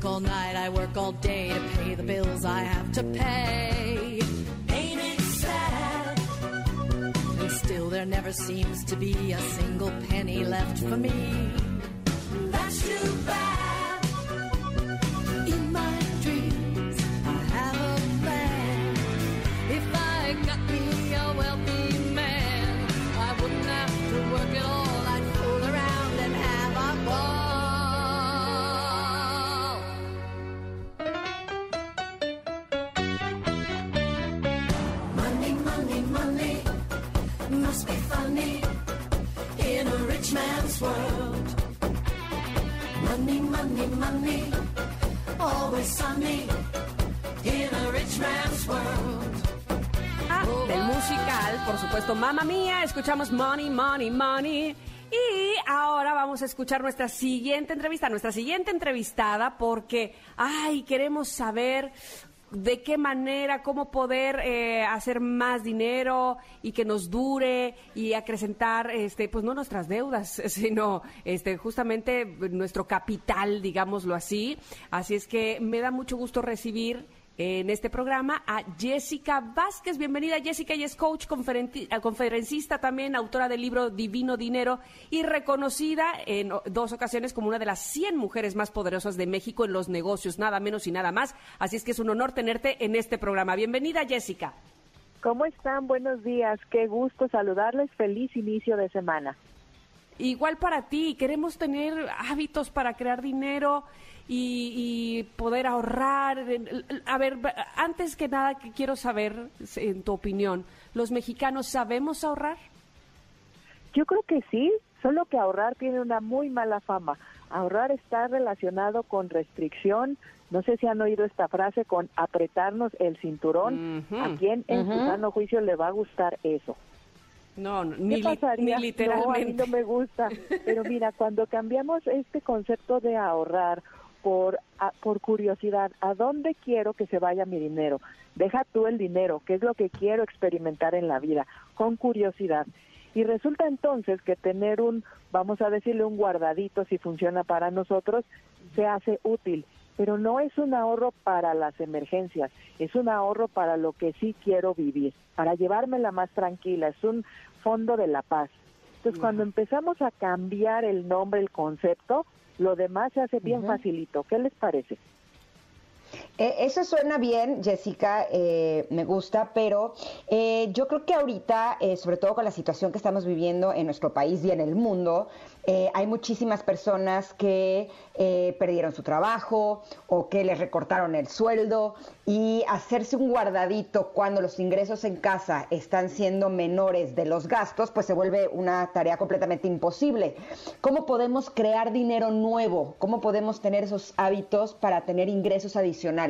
work all night, I work all day to pay the bills I have to pay. Ain't it sad? And still there never seems to be a single penny left for me. That's too bad. World. Money, money, money, always sunny in a rich man's world. Ah, del musical, por supuesto, Mamma Mía, escuchamos Money, Money, Money. Y ahora vamos a escuchar nuestra siguiente entrevista, nuestra siguiente entrevistada, porque, ay, queremos saber de qué manera, cómo poder eh, hacer más dinero y que nos dure y acrecentar, este, pues no nuestras deudas, sino este, justamente nuestro capital, digámoslo así. Así es que me da mucho gusto recibir en este programa a Jessica Vázquez. Bienvenida, Jessica. Ella es coach, eh, conferencista también, autora del libro Divino Dinero y reconocida en dos ocasiones como una de las 100 mujeres más poderosas de México en los negocios, nada menos y nada más. Así es que es un honor tenerte en este programa. Bienvenida, Jessica. ¿Cómo están? Buenos días. Qué gusto saludarles. Feliz inicio de semana. Igual para ti, queremos tener hábitos para crear dinero y, y poder ahorrar. A ver, antes que nada, que quiero saber, en tu opinión, ¿los mexicanos sabemos ahorrar? Yo creo que sí, solo que ahorrar tiene una muy mala fama. Ahorrar está relacionado con restricción. No sé si han oído esta frase con apretarnos el cinturón. ¿A quién en su sano juicio le va a gustar eso? No, no, ¿Qué ni, pasaría? ni literalmente. No, a mí no me gusta. Pero mira, cuando cambiamos este concepto de ahorrar por, a- por curiosidad, ¿a dónde quiero que se vaya mi dinero? Deja tú el dinero, ¿qué es lo que quiero experimentar en la vida? Con curiosidad. Y resulta entonces que tener un, vamos a decirle, un guardadito, si funciona para nosotros, se hace útil. Pero no es un ahorro para las emergencias, es un ahorro para lo que sí quiero vivir, para llevármela más tranquila, es un fondo de la paz. Entonces, cuando empezamos a cambiar el nombre, el concepto, lo demás se hace bien facilito. ¿Qué les parece? Eh, eso suena bien, Jessica, eh, me gusta, pero eh, yo creo que ahorita, sobre todo con la situación que estamos viviendo en nuestro país y en el mundo, hay muchísimas personas que perdieron su trabajo o que les recortaron el sueldo y hacerse un guardadito cuando los ingresos en casa están siendo menores de los gastos, pues se vuelve una tarea completamente imposible. ¿Cómo podemos crear dinero nuevo? ¿Cómo podemos tener esos hábitos para tener ingresos adicionales?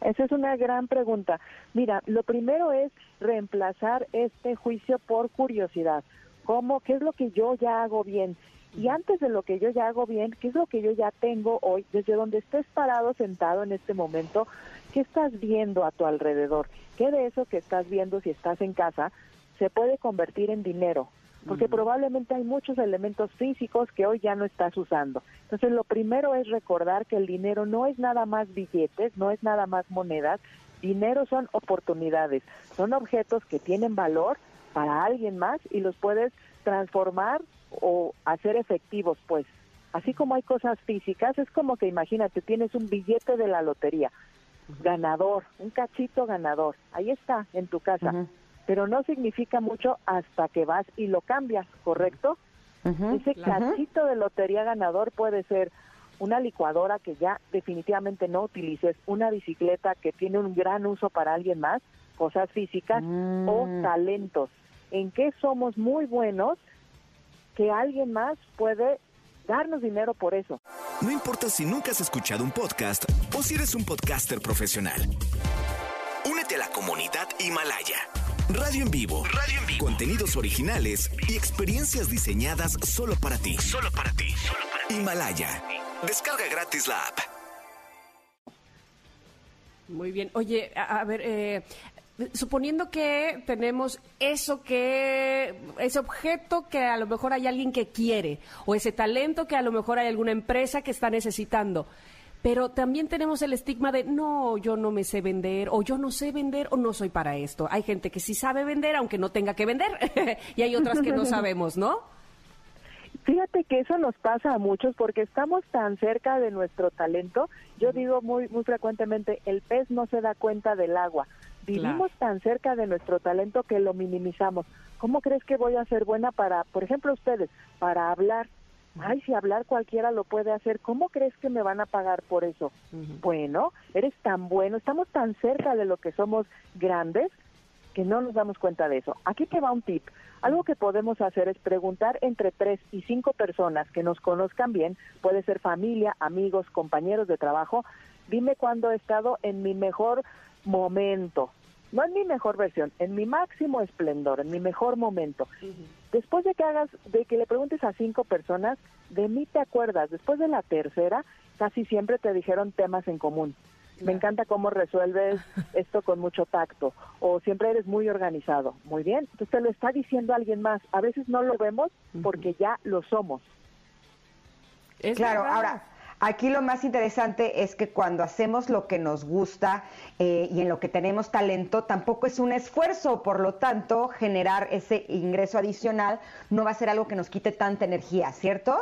Esa es una gran pregunta. Mira, lo primero es reemplazar este juicio por curiosidad. ¿Cómo? ¿Qué es lo que yo ya hago bien? Y antes de lo que yo ya hago bien, ¿qué es lo que yo ya tengo hoy? Desde donde estés parado, sentado en este momento, ¿qué estás viendo a tu alrededor? ¿Qué de eso que estás viendo si estás en casa se puede convertir en dinero? Porque probablemente hay muchos elementos físicos que hoy ya no estás usando. Entonces, lo primero es recordar que el dinero no es nada más billetes, no es nada más monedas. Dinero son oportunidades, son objetos que tienen valor para alguien más y los puedes transformar o hacer efectivos, pues. Así como hay cosas físicas, es como que imagínate, tienes un billete de la lotería, ganador, un cachito ganador, ahí está, en tu casa. Pero no significa mucho hasta que vas y lo cambias, ¿correcto? Ese cachito de lotería ganador puede ser una licuadora que ya definitivamente no utilices, una bicicleta que tiene un gran uso para alguien más, cosas físicas o Mm. talentos. ¿En qué somos muy buenos que alguien más puede darnos dinero por eso? No importa si nunca has escuchado un podcast o si eres un podcaster profesional. Únete a la comunidad Himalaya. Radio en vivo. Radio en vivo. Contenidos originales y experiencias diseñadas solo para ti. Solo para ti. Himalaya. Descarga gratis la app. Muy bien. Oye, a, a ver, eh, suponiendo que tenemos eso que, ese objeto que a lo mejor hay alguien que quiere, o ese talento que a lo mejor hay alguna empresa que está necesitando, pero también tenemos el estigma de no, yo no me sé vender, o yo no sé vender, o no soy para esto. Hay gente que sí sabe vender, aunque no tenga que vender, y hay otras que no sabemos, ¿no? Fíjate que eso nos pasa a muchos porque estamos tan cerca de nuestro talento. Yo digo muy muy frecuentemente, el pez no se da cuenta del agua. Vivimos tan cerca de nuestro talento que lo minimizamos. ¿Cómo crees que voy a ser buena para, por ejemplo, ustedes, para hablar? Ay, si hablar cualquiera lo puede hacer, ¿cómo crees que me van a pagar por eso? Bueno, eres tan bueno, estamos tan cerca de lo que somos grandes que no nos damos cuenta de eso. Aquí te va un tip. Algo que podemos hacer es preguntar entre tres y cinco personas que nos conozcan bien, puede ser familia, amigos, compañeros de trabajo, dime cuándo he estado en mi mejor momento, no en mi mejor versión, en mi máximo esplendor, en mi mejor momento. Después de que hagas, de que le preguntes a cinco personas, de mí te acuerdas. Después de la tercera, casi siempre te dijeron temas en común. Me encanta cómo resuelves esto con mucho tacto o siempre eres muy organizado. Muy bien, entonces te lo está diciendo alguien más. A veces no lo vemos porque ya lo somos. claro, ahora Aquí lo más interesante es que cuando hacemos lo que nos gusta eh, y en lo que tenemos talento, tampoco es un esfuerzo, por lo tanto, generar ese ingreso adicional no va a ser algo que nos quite tanta energía, ¿cierto?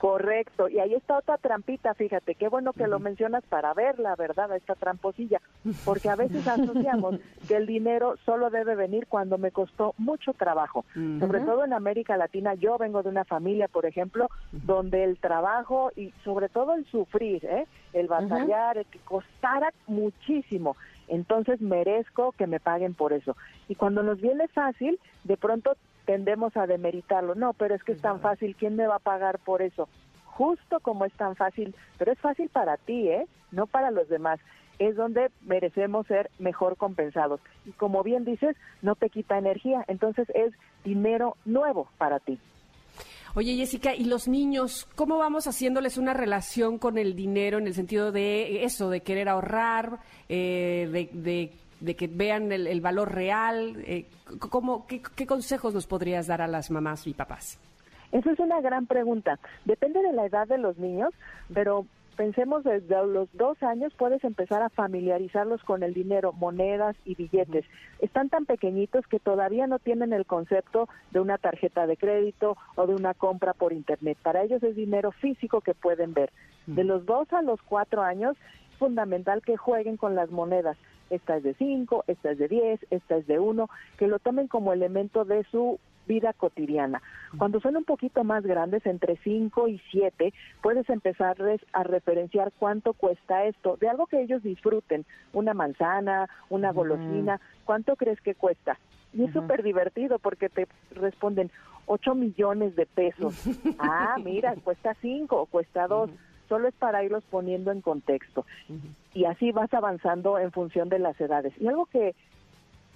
Correcto, y ahí está otra trampita, fíjate, qué bueno que lo mencionas para ver la verdad, esta tramposilla, porque a veces asociamos que el dinero solo debe venir cuando me costó mucho trabajo, sobre todo en América Latina, yo vengo de una familia, por ejemplo, donde el trabajo y sobre todo el sufrir, ¿eh? el batallar, el que costara muchísimo, entonces merezco que me paguen por eso. Y cuando nos viene fácil, de pronto tendemos a demeritarlo. No, pero es que es tan fácil, ¿quién me va a pagar por eso? Justo como es tan fácil, pero es fácil para ti, ¿eh? No para los demás. Es donde merecemos ser mejor compensados. Y como bien dices, no te quita energía, entonces es dinero nuevo para ti. Oye, Jessica, ¿y los niños, cómo vamos haciéndoles una relación con el dinero en el sentido de eso, de querer ahorrar, eh, de, de de que vean el, valor real? Eh, ¿cómo, qué, consejos nos podrías dar a las mamás y papás? Esa es una gran pregunta. Depende de la edad de los niños, pero pensemos desde los dos años puedes empezar a familiarizarlos con el dinero, monedas y billetes. Están tan pequeñitos que todavía no tienen el concepto de una tarjeta de crédito o de una compra por internet. Para ellos es dinero físico que pueden ver. De los dos a los cuatro años es fundamental que jueguen con las monedas esta es de 5, esta es de 10, esta es de 1, que lo tomen como elemento de su vida cotidiana. Cuando son un poquito más grandes, entre 5 y 7, puedes empezarles a referenciar cuánto cuesta esto, de algo que ellos disfruten, una manzana, una golosina, ¿cuánto crees que cuesta? Y es súper divertido porque te responden 8 millones de pesos. ah, mira, cuesta 5 o cuesta 2 solo es para irlos poniendo en contexto. Y así vas avanzando en función de las edades. Y algo que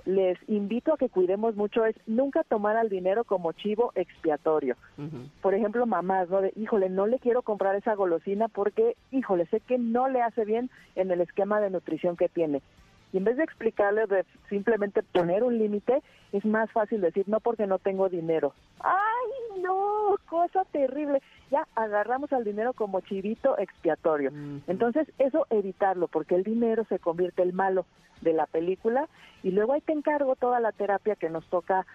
les invito a que cuidemos mucho es nunca tomar al dinero como chivo expiatorio. Por ejemplo, mamás, ¿no? De, híjole, no le quiero comprar esa golosina porque, híjole, sé que no le hace bien en el esquema de nutrición que tiene. Y en vez de explicarle de simplemente poner un límite, es más fácil decir, no porque no tengo dinero. ¡Ay, no! Cosa terrible. Ya agarramos al dinero como chivito expiatorio. Entonces, eso evitarlo, porque el dinero se convierte el malo de la película y luego ahí te encargo toda la terapia que nos toca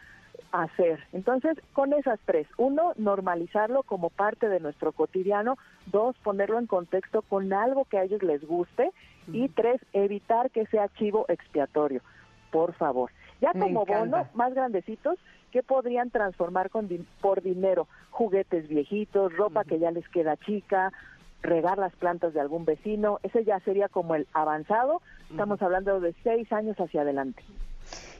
hacer. Entonces, con esas tres, uno, normalizarlo como parte de nuestro cotidiano, dos, ponerlo en contexto con algo que a ellos les guste y tres, evitar que sea chivo expiatorio, por favor. Ya como bono, más grandecitos, ¿qué podrían transformar con por dinero? Juguetes viejitos, ropa que ya les queda chica, regar las plantas de algún vecino, ese ya sería como el avanzado, estamos hablando de seis años hacia adelante.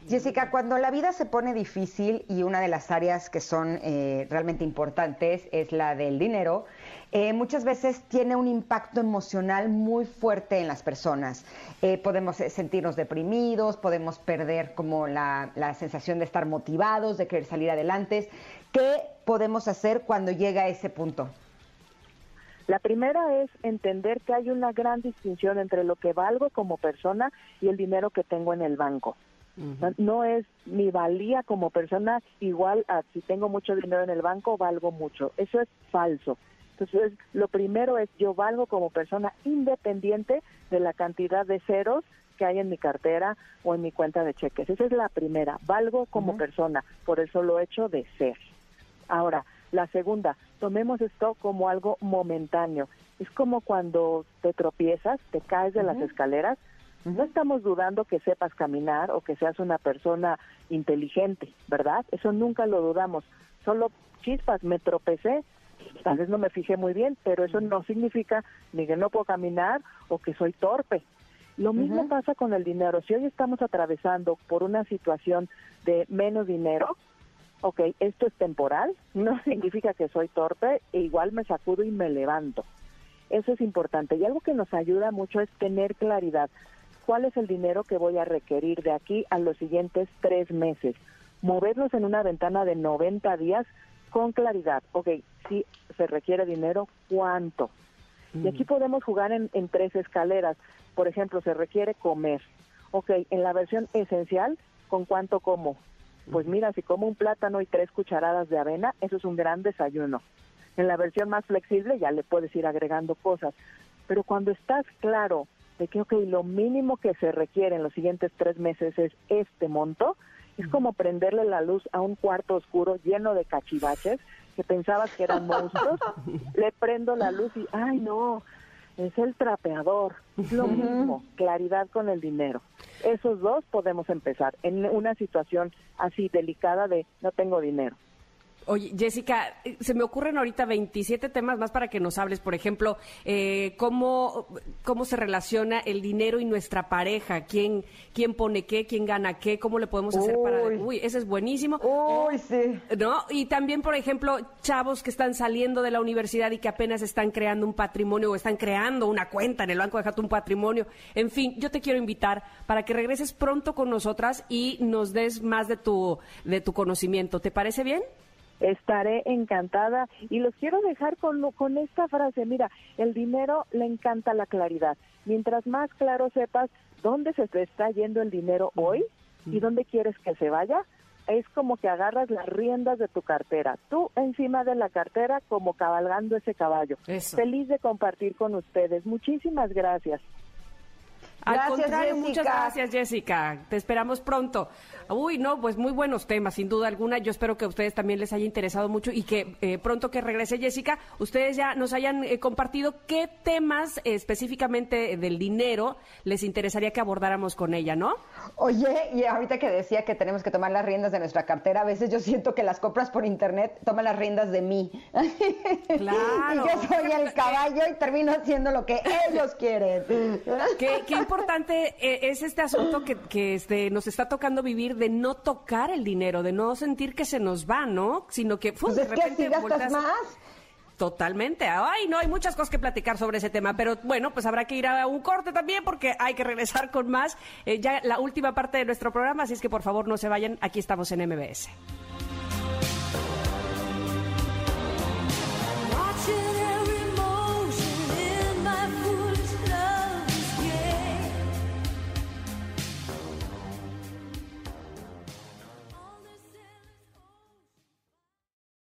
Jessica, cuando la vida se pone difícil y una de las áreas que son eh, realmente importantes es la del dinero, eh, muchas veces tiene un impacto emocional muy fuerte en las personas. Eh, podemos sentirnos deprimidos, podemos perder como la, la sensación de estar motivados, de querer salir adelante. ¿Qué podemos hacer cuando llega a ese punto? La primera es entender que hay una gran distinción entre lo que valgo como persona y el dinero que tengo en el banco. No es mi valía como persona igual a si tengo mucho dinero en el banco, valgo mucho. Eso es falso. Entonces, lo primero es yo valgo como persona independiente de la cantidad de ceros que hay en mi cartera o en mi cuenta de cheques. Esa es la primera, valgo como persona por el solo hecho de ser. Ahora, la segunda, tomemos esto como algo momentáneo. Es como cuando te tropiezas, te caes de las escaleras, no estamos dudando que sepas caminar o que seas una persona inteligente, ¿verdad? Eso nunca lo dudamos. Solo chispas, me tropecé, tal vez no me fijé muy bien, pero eso no significa ni que no puedo caminar o que soy torpe. Lo mismo pasa con el dinero. Si hoy estamos atravesando por una situación de menos dinero, ok, esto es temporal, no significa que soy torpe, e igual me sacudo y me levanto. Eso es importante. Y algo que nos ayuda mucho es tener claridad. ¿Cuál es el dinero que voy a requerir de aquí a los siguientes tres meses? Movernos en una ventana de 90 días con claridad. Ok, si se requiere dinero, ¿cuánto? Y aquí podemos jugar en, en tres escaleras. Por ejemplo, se requiere comer. Ok, en la versión esencial, ¿con cuánto como? Pues mira, si como un plátano y tres cucharadas de avena, eso es un gran desayuno. En la versión más flexible ya le puedes ir agregando cosas. Pero cuando estás claro de que, ok, lo mínimo que se requiere en los siguientes tres meses es este monto, es como prenderle la luz a un cuarto oscuro lleno de cachivaches que pensabas que eran monstruos, le prendo la luz y, ay no, es el trapeador. Es lo mismo, claridad con el dinero. Esos dos podemos empezar en una situación así delicada de no tengo dinero. Oye, Jessica, eh, se me ocurren ahorita 27 temas más para que nos hables. Por ejemplo, eh, cómo, cómo se relaciona el dinero y nuestra pareja. ¿Quién, quién pone qué? ¿Quién gana qué? ¿Cómo le podemos hacer para...? Uy, ese es buenísimo. Uy, sí. ¿No? Y también, por ejemplo, chavos que están saliendo de la universidad y que apenas están creando un patrimonio o están creando una cuenta en el banco, déjate un patrimonio. En fin, yo te quiero invitar para que regreses pronto con nosotras y nos des más de tu, de tu conocimiento. ¿Te parece bien? Estaré encantada y los quiero dejar con, con esta frase. Mira, el dinero le encanta la claridad. Mientras más claro sepas dónde se te está yendo el dinero hoy y dónde quieres que se vaya, es como que agarras las riendas de tu cartera. Tú encima de la cartera como cabalgando ese caballo. Feliz de compartir con ustedes. Muchísimas gracias. Al contrario, muchas gracias, Jessica. Te esperamos pronto. Uy, no, pues muy buenos temas, sin duda alguna. Yo espero que a ustedes también les haya interesado mucho y que eh, pronto que regrese Jessica, ustedes ya nos hayan eh, compartido qué temas específicamente del dinero les interesaría que abordáramos con ella, ¿no? Oye, y ahorita que decía que tenemos que tomar las riendas de nuestra cartera, a veces yo siento que las compras por internet toman las riendas de mí. Claro. y yo soy el caballo y termino haciendo lo que ellos quieren. qué, qué importante eh, es este asunto que, que este, nos está tocando vivir de no tocar el dinero, de no sentir que se nos va, ¿no? Sino que, pues de repente gastas más. Totalmente. Ay, no, hay muchas cosas que platicar sobre ese tema, pero bueno, pues habrá que ir a un corte también porque hay que regresar con más. Eh, ya la última parte de nuestro programa, así es que por favor no se vayan, aquí estamos en MBS.